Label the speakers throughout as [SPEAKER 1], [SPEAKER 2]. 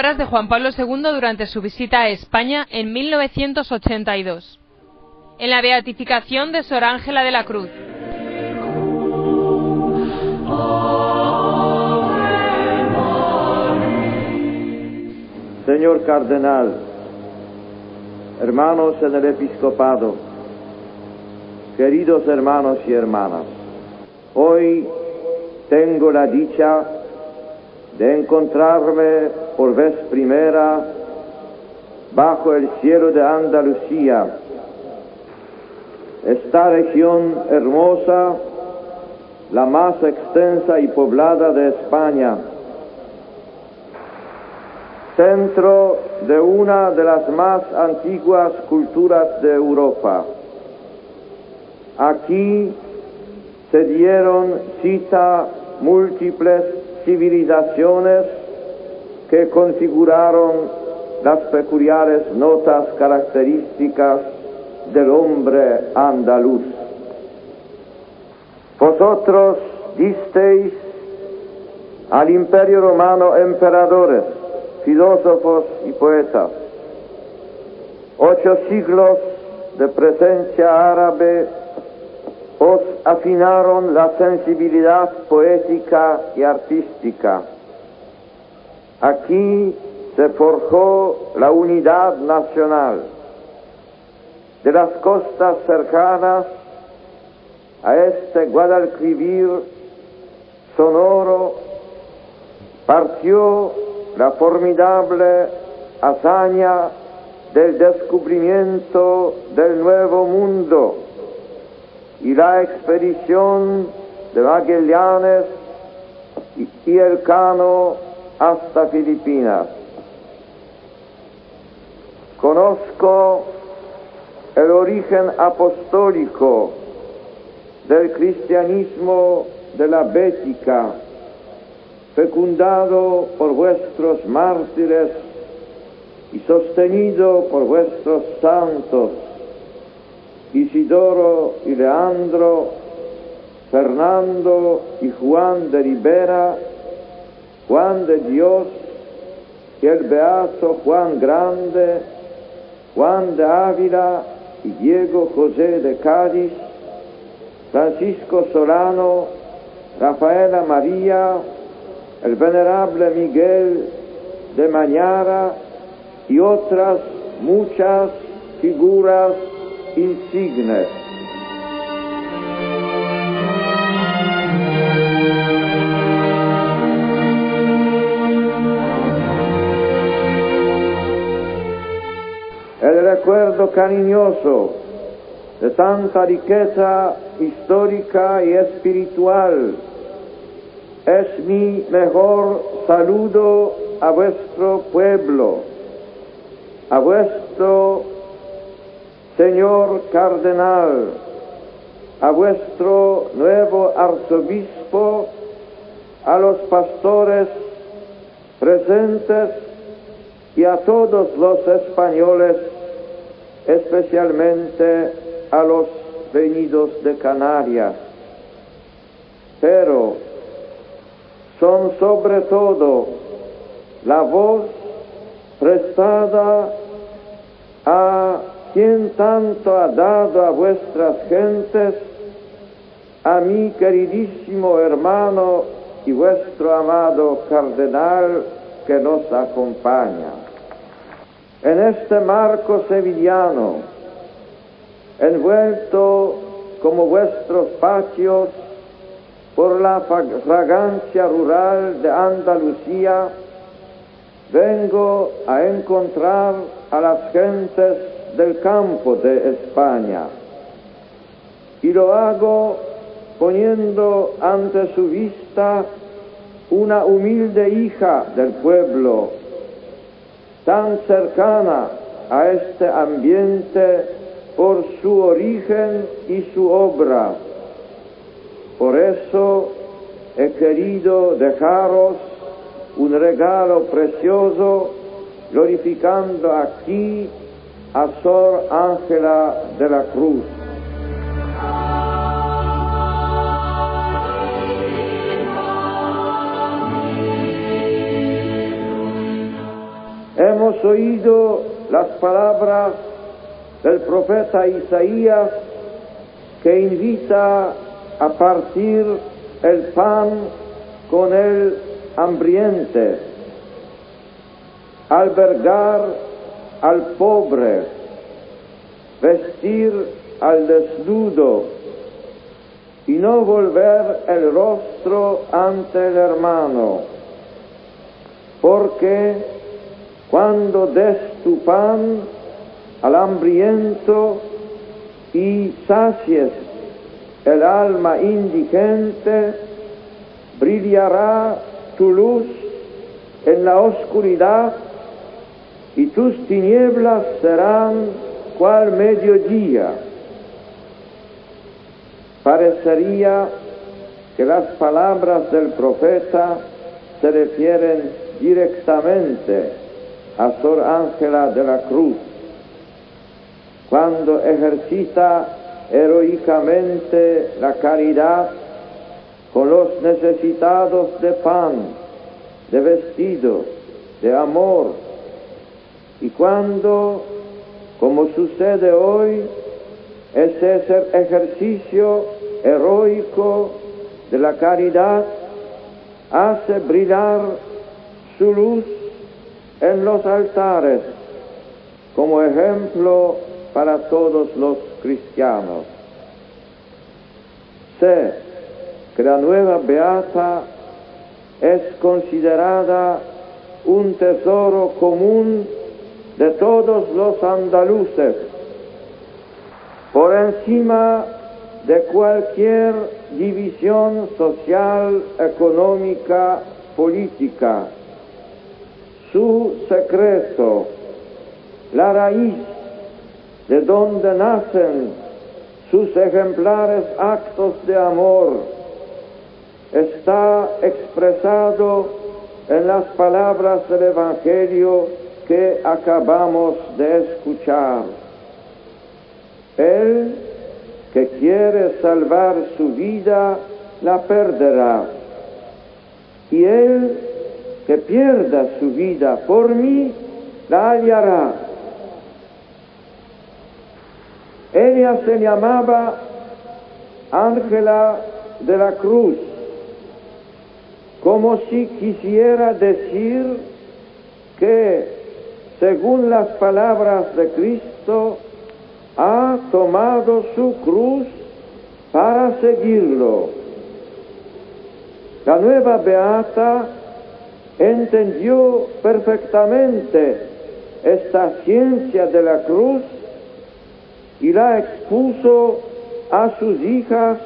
[SPEAKER 1] palabras de Juan Pablo II durante su visita a España en 1982. En la beatificación de Sor Ángela de la Cruz.
[SPEAKER 2] Señor Cardenal, hermanos en el episcopado, queridos hermanos y hermanas, hoy tengo la dicha de encontrarme por vez primera bajo el cielo de Andalucía, esta región hermosa, la más extensa y poblada de España, centro de una de las más antiguas culturas de Europa. Aquí se dieron cita múltiples civilizaciones que configuraron las peculiares notas características del hombre andaluz. Vosotros disteis al imperio romano emperadores, filósofos y poetas, ocho siglos de presencia árabe os afinaron la sensibilidad poética y artística. Aquí se forjó la unidad nacional. De las costas cercanas a este Guadalquivir sonoro partió la formidable hazaña del descubrimiento del nuevo mundo y la expedición de Magallanes y el Cano hasta Filipinas. Conozco el origen apostólico del cristianismo de la Bética, fecundado por vuestros mártires y sostenido por vuestros santos Isidoro y Leandro, Fernando y Juan de Rivera, Juan de Dios y el beato Juan Grande, Juan de Ávila y Diego José de Cádiz, Francisco Solano, Rafaela María, el venerable Miguel de Mañara y otras muchas figuras insignes. El recuerdo cariñoso de tanta riqueza histórica y espiritual es mi mejor saludo a vuestro pueblo, a vuestro Señor Cardenal, a vuestro nuevo arzobispo, a los pastores presentes y a todos los españoles, especialmente a los venidos de Canarias. Pero son sobre todo la voz prestada a quien tanto ha dado a vuestras gentes, a mi queridísimo hermano y vuestro amado cardenal que nos acompaña. En este marco sevillano, envuelto como vuestros patios por la fragancia rural de Andalucía, vengo a encontrar a las gentes del campo de España. Y lo hago poniendo ante su vista una humilde hija del pueblo, tan cercana a este ambiente por su origen y su obra. Por eso he querido dejaros un regalo precioso, glorificando aquí a Sor Ángela de la Cruz. hemos oído las palabras del profeta Isaías que invita a partir el pan con el hambriente, albergar al pobre, vestir al desnudo y no volver el rostro ante el hermano, porque cuando des tu pan al hambriento y sacies el alma indigente, brillará tu luz en la oscuridad y tus tinieblas serán cual mediodía. Parecería que las palabras del profeta se refieren directamente a Sor Ángela de la Cruz, cuando ejercita heroicamente la caridad con los necesitados de pan, de vestido, de amor, y cuando, como sucede hoy, ese ejercicio heroico de la caridad hace brillar su luz en los altares como ejemplo para todos los cristianos. Sé que la nueva Beata es considerada un tesoro común de todos los andaluces, por encima de cualquier división social, económica, política. Su secreto, la raíz de donde nacen sus ejemplares actos de amor, está expresado en las palabras del Evangelio que acabamos de escuchar. Él que quiere salvar su vida, la perderá. Y él que pierda su vida por mí, la hallará. Ella se llamaba Ángela de la Cruz, como si quisiera decir que, según las palabras de Cristo, ha tomado su cruz para seguirlo. La nueva Beata entendió perfectamente esta ciencia de la cruz y la expuso a sus hijas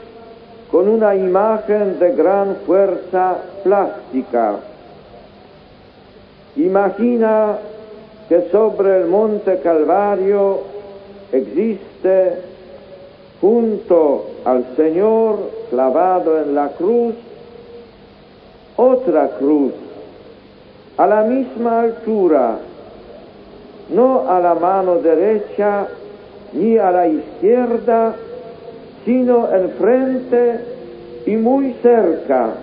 [SPEAKER 2] con una imagen de gran fuerza plástica. Imagina que sobre el monte Calvario existe junto al Señor clavado en la cruz otra cruz a la misma altura, no a la mano derecha ni a la izquierda, sino enfrente y muy cerca.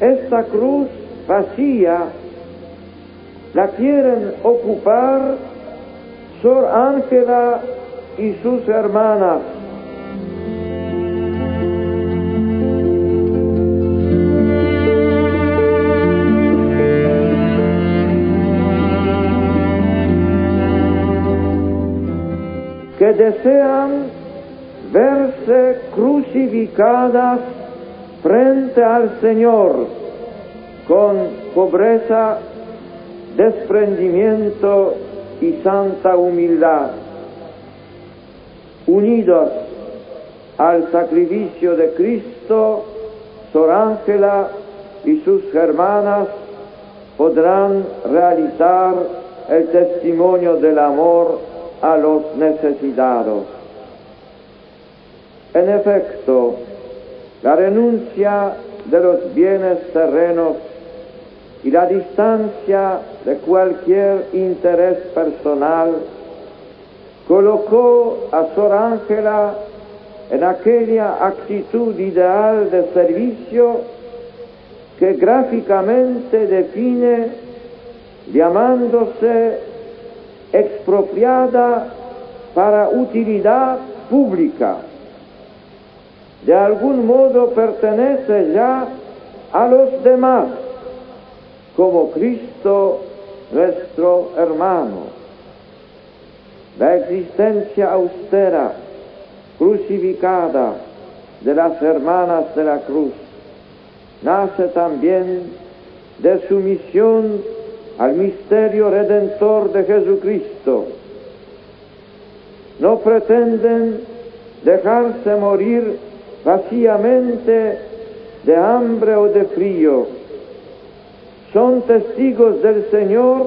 [SPEAKER 2] Esta cruz vacía la quieren ocupar Sor Ángela y sus hermanas. que desean verse crucificadas frente al Señor con pobreza, desprendimiento y santa humildad, unidos al sacrificio de Cristo, Sor Ángela y sus hermanas podrán realizar el testimonio del amor a los necesitados. En efecto, la renuncia de los bienes terrenos y la distancia de cualquier interés personal colocó a Sor Ángela en aquella actitud ideal de servicio que gráficamente define llamándose expropiada para utilidad pública. De algún modo pertenece ya a los demás, como Cristo nuestro hermano. La existencia austera, crucificada de las hermanas de la cruz, nace también de su misión al misterio redentor de Jesucristo. No pretenden dejarse morir vacíamente de hambre o de frío. Son testigos del Señor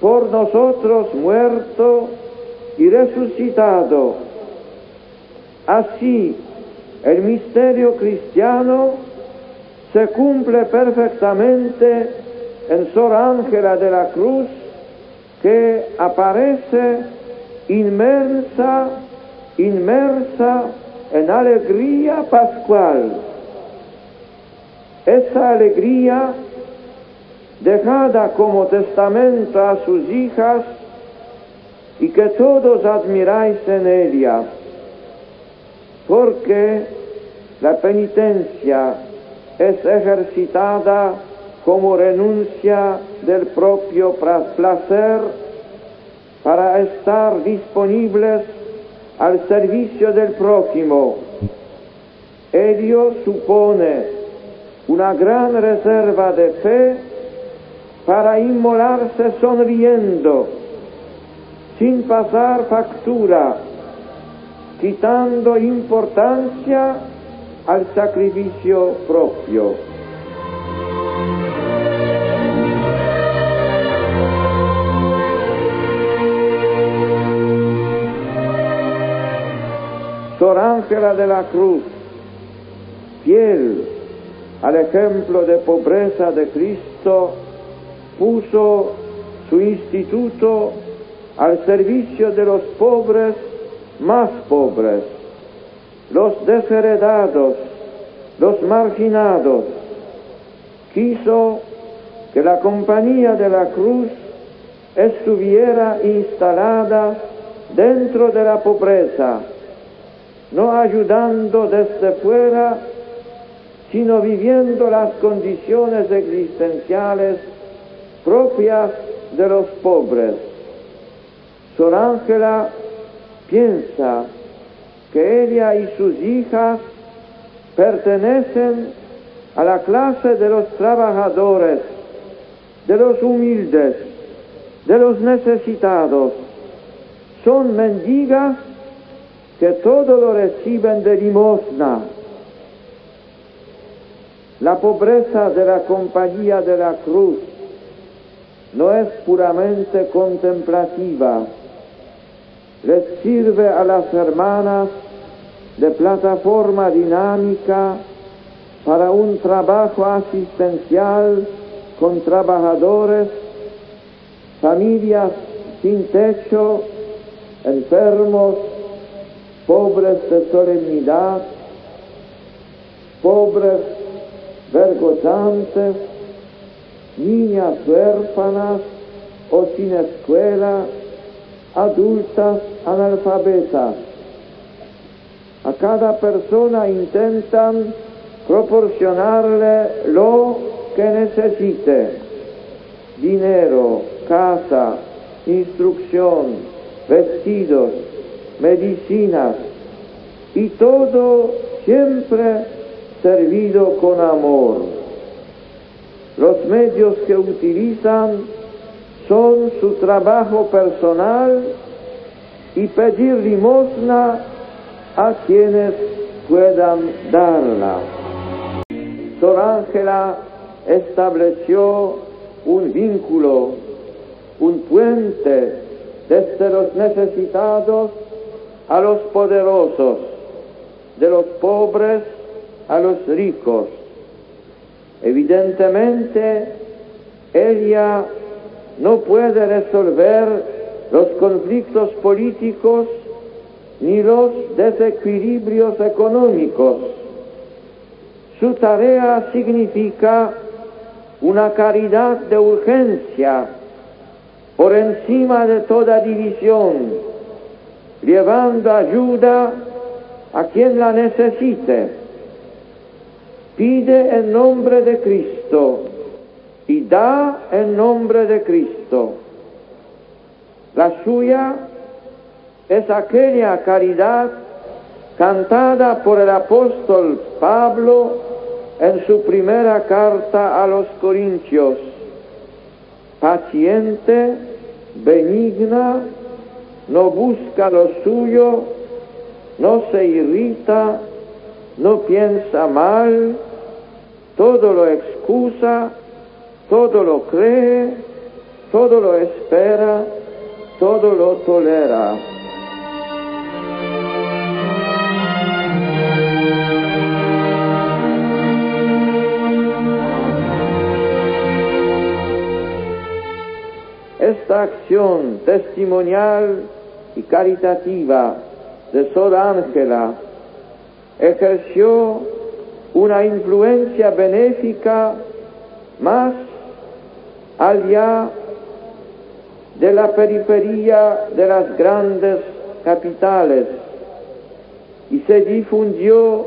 [SPEAKER 2] por nosotros muerto y resucitado. Así, el misterio cristiano se cumple perfectamente en Sor Ángela de la Cruz, que aparece inmersa, inmersa en alegría pascual. Esa alegría dejada como testamento a sus hijas y que todos admiráis en ella, porque la penitencia es ejercitada como renuncia del propio placer para estar disponibles al servicio del prójimo. Ello supone una gran reserva de fe para inmolarse sonriendo, sin pasar factura, quitando importancia al sacrificio propio. Sor Ángela de la Cruz, fiel al ejemplo de pobreza de Cristo, puso su instituto al servicio de los pobres más pobres, los desheredados, los marginados. Quiso que la compañía de la cruz estuviera instalada dentro de la pobreza, no ayudando desde fuera, sino viviendo las condiciones existenciales propias de los pobres. Sor Ángela piensa que ella y sus hijas pertenecen a la clase de los trabajadores, de los humildes, de los necesitados. Son mendigas que todo lo reciben de limosna. La pobreza de la compañía de la cruz no es puramente contemplativa, les sirve a las hermanas de plataforma dinámica para un trabajo asistencial con trabajadores, familias sin techo, enfermos, pobres de solemnidad, pobres vergonzantes, niñas huérfanas o sin escuela, adultas analfabetas. A cada persona intentan proporcionarle lo que necesite, dinero, casa, instrucción, vestidos, medicinas, y todo siempre servido con amor. Los medios que utilizan son su trabajo personal y pedir limosna a quienes puedan darla. Sor Ángela estableció un vínculo, un puente desde los necesitados a los poderosos, de los pobres a los ricos Evidentemente, ella no puede resolver los conflictos políticos ni los desequilibrios económicos. Su tarea significa una caridad de urgencia por encima de toda división, llevando ayuda a quien la necesite. Pide en nombre de Cristo y da en nombre de Cristo. La suya es aquella caridad cantada por el apóstol Pablo en su primera carta a los Corintios, paciente, benigna, no busca lo suyo, no se irrita, no piensa mal, todo lo excusa, todo lo cree, todo lo espera, todo lo tolera. Esta acción testimonial y caritativa de Sor Ángela ejerció una influencia benéfica más allá de la periferia de las grandes capitales y se difundió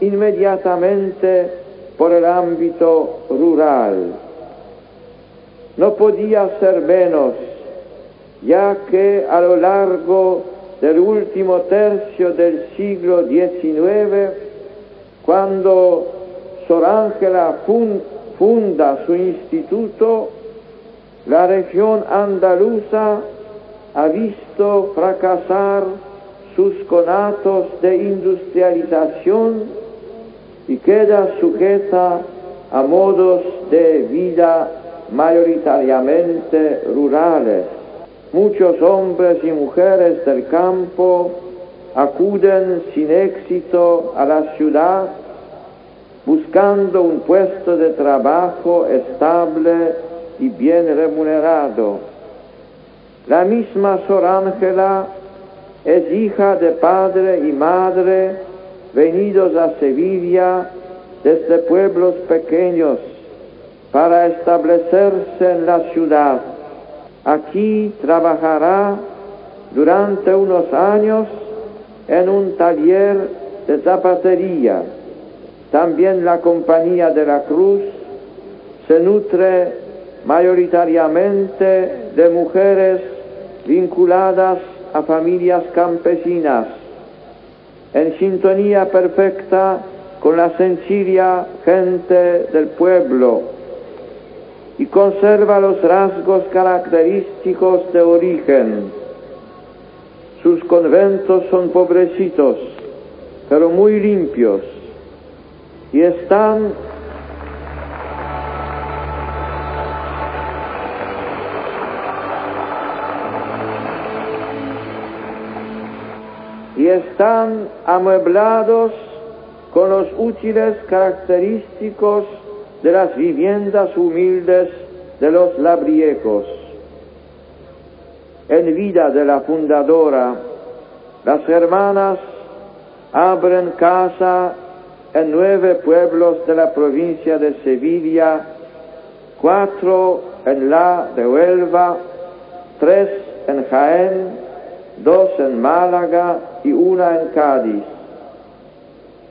[SPEAKER 2] inmediatamente por el ámbito rural. No podía ser menos, ya que a lo largo del último tercio del siglo XIX, cuando Sor Ángela funda su instituto, la región andaluza ha visto fracasar sus conatos de industrialización y queda sujeta a modos de vida mayoritariamente rurales. Muchos hombres y mujeres del campo acuden sin éxito a la ciudad buscando un puesto de trabajo estable y bien remunerado. La misma Sor Ángela es hija de padre y madre venidos a Sevilla desde pueblos pequeños para establecerse en la ciudad. Aquí trabajará durante unos años en un taller de zapatería. También la Compañía de la Cruz se nutre mayoritariamente de mujeres vinculadas a familias campesinas, en sintonía perfecta con la sencilla gente del pueblo y conserva los rasgos característicos de origen. Sus conventos son pobrecitos, pero muy limpios, y están y están amueblados con los útiles característicos de las viviendas humildes de los labriegos. En vida de la fundadora, las hermanas abren casa en nueve pueblos de la provincia de Sevilla, cuatro en la de Huelva, tres en Jaén, dos en Málaga y una en Cádiz.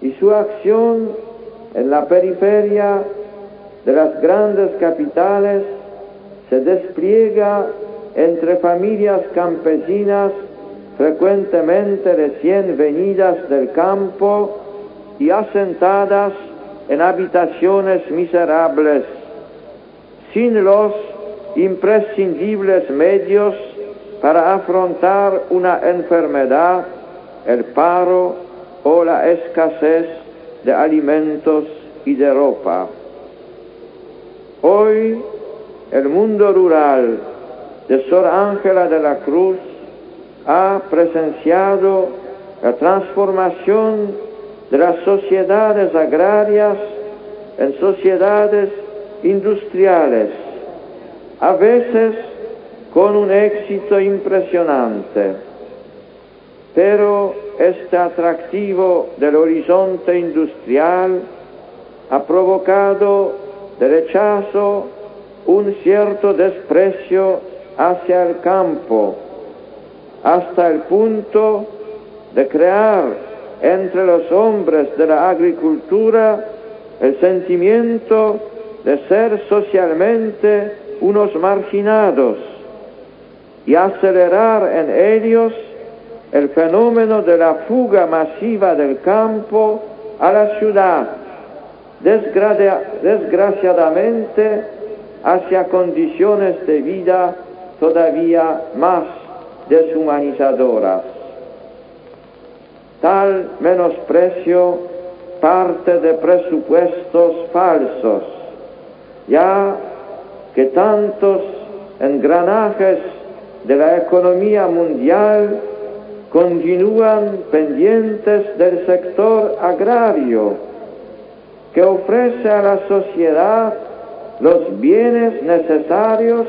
[SPEAKER 2] Y su acción en la periferia de las grandes capitales se despliega entre familias campesinas frecuentemente recién venidas del campo y asentadas en habitaciones miserables, sin los imprescindibles medios para afrontar una enfermedad, el paro o la escasez de alimentos y de ropa. Hoy el mundo rural de Sor Ángela de la Cruz ha presenciado la transformación de las sociedades agrarias en sociedades industriales, a veces con un éxito impresionante. Pero este atractivo del horizonte industrial ha provocado de rechazo, un cierto desprecio hacia el campo, hasta el punto de crear entre los hombres de la agricultura el sentimiento de ser socialmente unos marginados y acelerar en ellos el fenómeno de la fuga masiva del campo a la ciudad, desgraciadamente hacia condiciones de vida todavía más deshumanizadoras. Tal menosprecio parte de presupuestos falsos, ya que tantos engranajes de la economía mundial continúan pendientes del sector agrario, que ofrece a la sociedad los bienes necesarios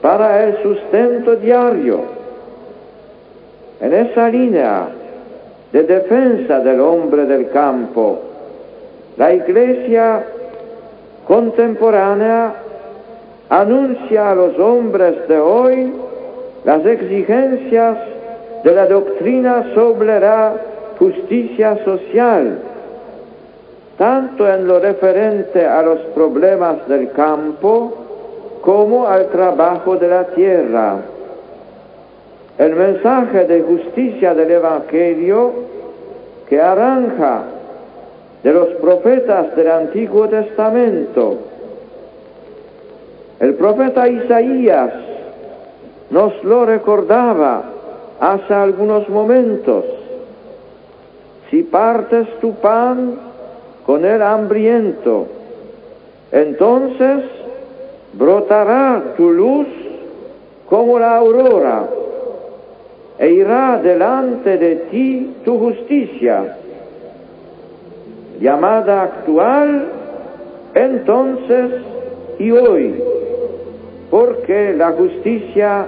[SPEAKER 2] para el sustento diario. En esa línea de defensa del hombre del campo, la Iglesia contemporánea anuncia a los hombres de hoy las exigencias de la doctrina sobre la justicia social, tanto en lo referente a los problemas del campo como al trabajo de la tierra. El mensaje de justicia del Evangelio que arranca de los profetas del Antiguo Testamento. El profeta Isaías nos lo recordaba hace algunos momentos. Si partes tu pan con el hambriento, entonces brotará tu luz como la aurora e irá delante de ti tu justicia. Llamada actual, entonces y hoy, porque la justicia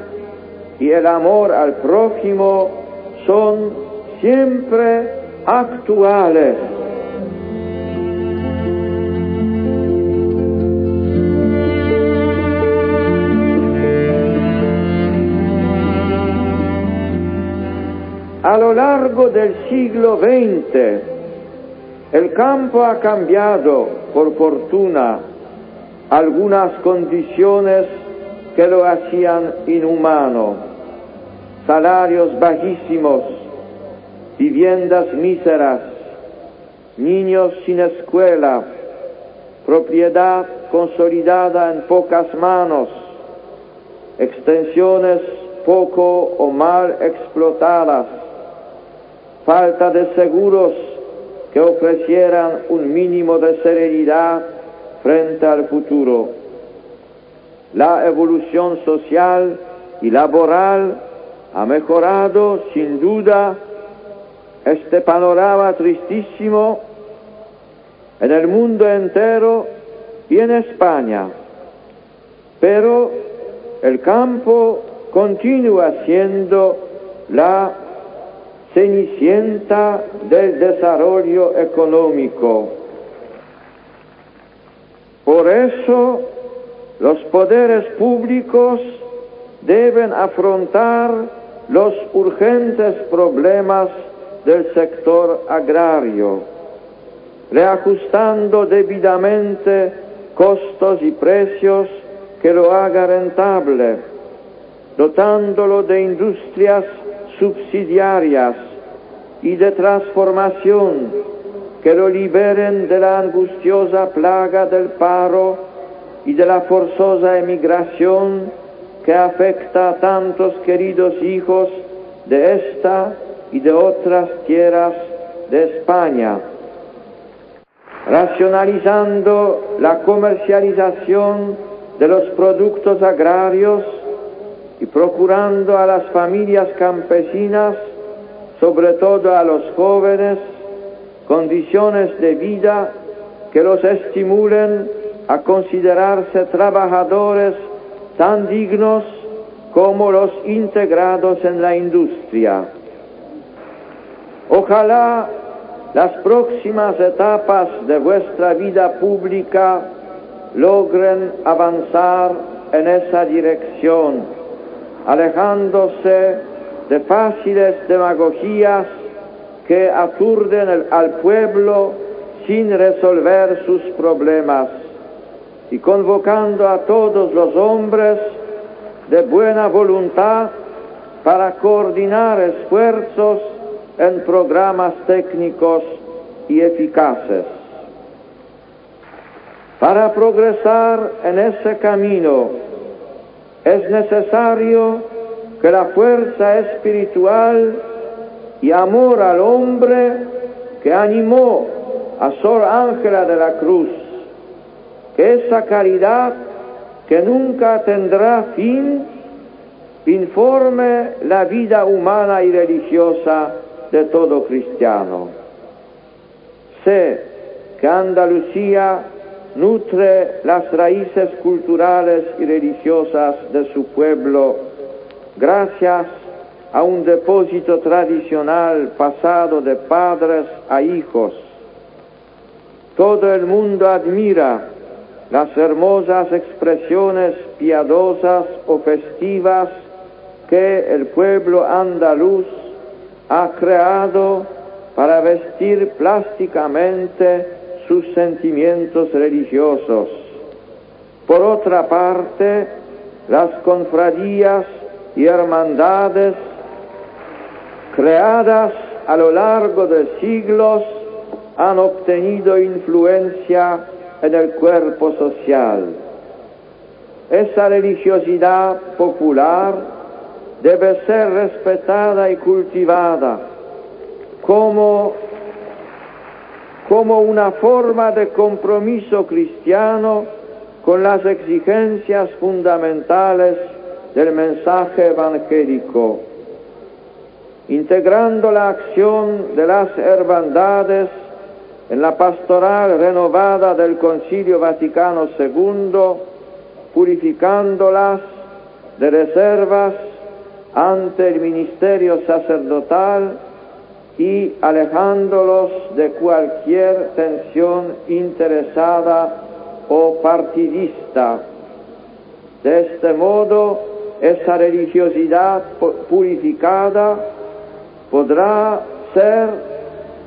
[SPEAKER 2] y el amor al prójimo son siempre actuales. Lo largo del siglo XX, el campo ha cambiado, por fortuna, algunas condiciones que lo hacían inhumano. Salarios bajísimos, viviendas míseras, niños sin escuela, propiedad consolidada en pocas manos, extensiones poco o mal explotadas, falta de seguros que ofrecieran un mínimo de serenidad frente al futuro. La evolución social y laboral ha mejorado sin duda este panorama tristísimo en el mundo entero y en España. Pero el campo continúa siendo la cenicienta del desarrollo económico. Por eso los poderes públicos deben afrontar los urgentes problemas del sector agrario, reajustando debidamente costos y precios que lo haga rentable, dotándolo de industrias subsidiarias y de transformación que lo liberen de la angustiosa plaga del paro y de la forzosa emigración que afecta a tantos queridos hijos de esta y de otras tierras de España, racionalizando la comercialización de los productos agrarios y procurando a las familias campesinas, sobre todo a los jóvenes, condiciones de vida que los estimulen a considerarse trabajadores tan dignos como los integrados en la industria. Ojalá las próximas etapas de vuestra vida pública logren avanzar en esa dirección, alejándose de fáciles demagogías que aturden al pueblo sin resolver sus problemas y convocando a todos los hombres de buena voluntad para coordinar esfuerzos en programas técnicos y eficaces. Para progresar en ese camino es necesario que la fuerza espiritual y amor al hombre que animó a Sor Ángela de la Cruz, que esa caridad que nunca tendrá fin, informe la vida humana y religiosa de todo cristiano. Sé que Andalucía nutre las raíces culturales y religiosas de su pueblo gracias a un depósito tradicional pasado de padres a hijos. Todo el mundo admira las hermosas expresiones piadosas o festivas que el pueblo andaluz ha creado para vestir plásticamente sus sentimientos religiosos. Por otra parte, las confradías y hermandades creadas a lo largo de siglos han obtenido influencia en el cuerpo social. Esa religiosidad popular debe ser respetada y cultivada como, como una forma de compromiso cristiano con las exigencias fundamentales del mensaje evangélico, integrando la acción de las hermandades en la pastoral renovada del Concilio Vaticano II, purificándolas de reservas ante el ministerio sacerdotal y alejándolos de cualquier tensión interesada o partidista. De este modo, esa religiosidad purificada podrá ser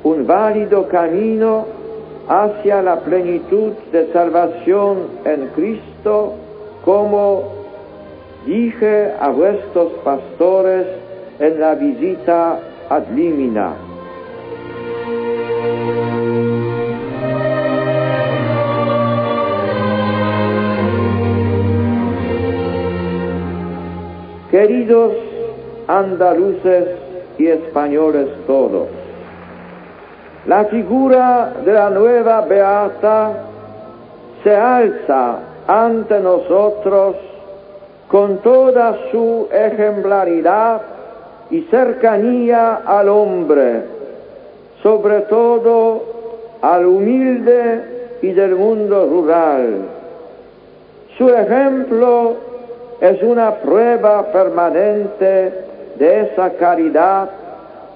[SPEAKER 2] un válido camino hacia la plenitud de salvación en Cristo, como dije a vuestros pastores en la visita ad. Queridos andaluces y españoles todos, la figura de la nueva Beata se alza ante nosotros con toda su ejemplaridad y cercanía al hombre, sobre todo al humilde y del mundo rural. Su ejemplo es una prueba permanente de esa caridad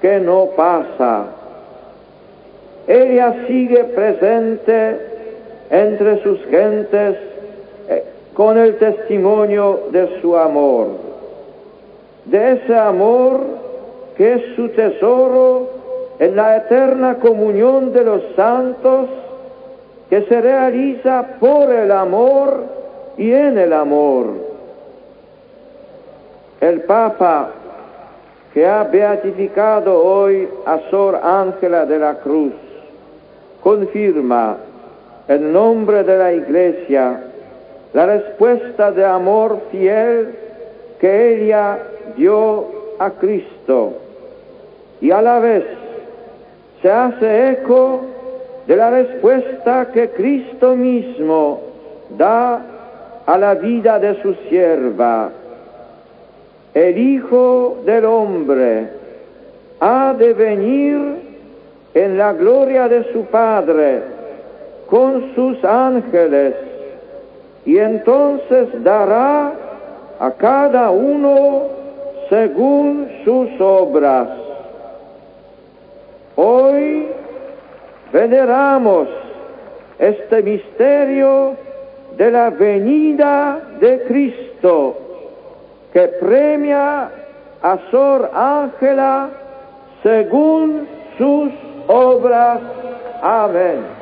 [SPEAKER 2] que no pasa. Ella sigue presente entre sus gentes eh, con el testimonio de su amor, de ese amor que es su tesoro en la eterna comunión de los santos que se realiza por el amor y en el amor. El Papa que ha beatificado hoy a Sor Ángela de la Cruz confirma en nombre de la Iglesia la respuesta de amor fiel que ella dio a Cristo. Y a la vez se hace eco de la respuesta que Cristo mismo da a la vida de su sierva. El Hijo del Hombre ha de venir en la gloria de su Padre con sus ángeles y entonces dará a cada uno según sus obras. Hoy veneramos este misterio de la venida de Cristo, que premia a Sor Ángela según sus obras. Amén.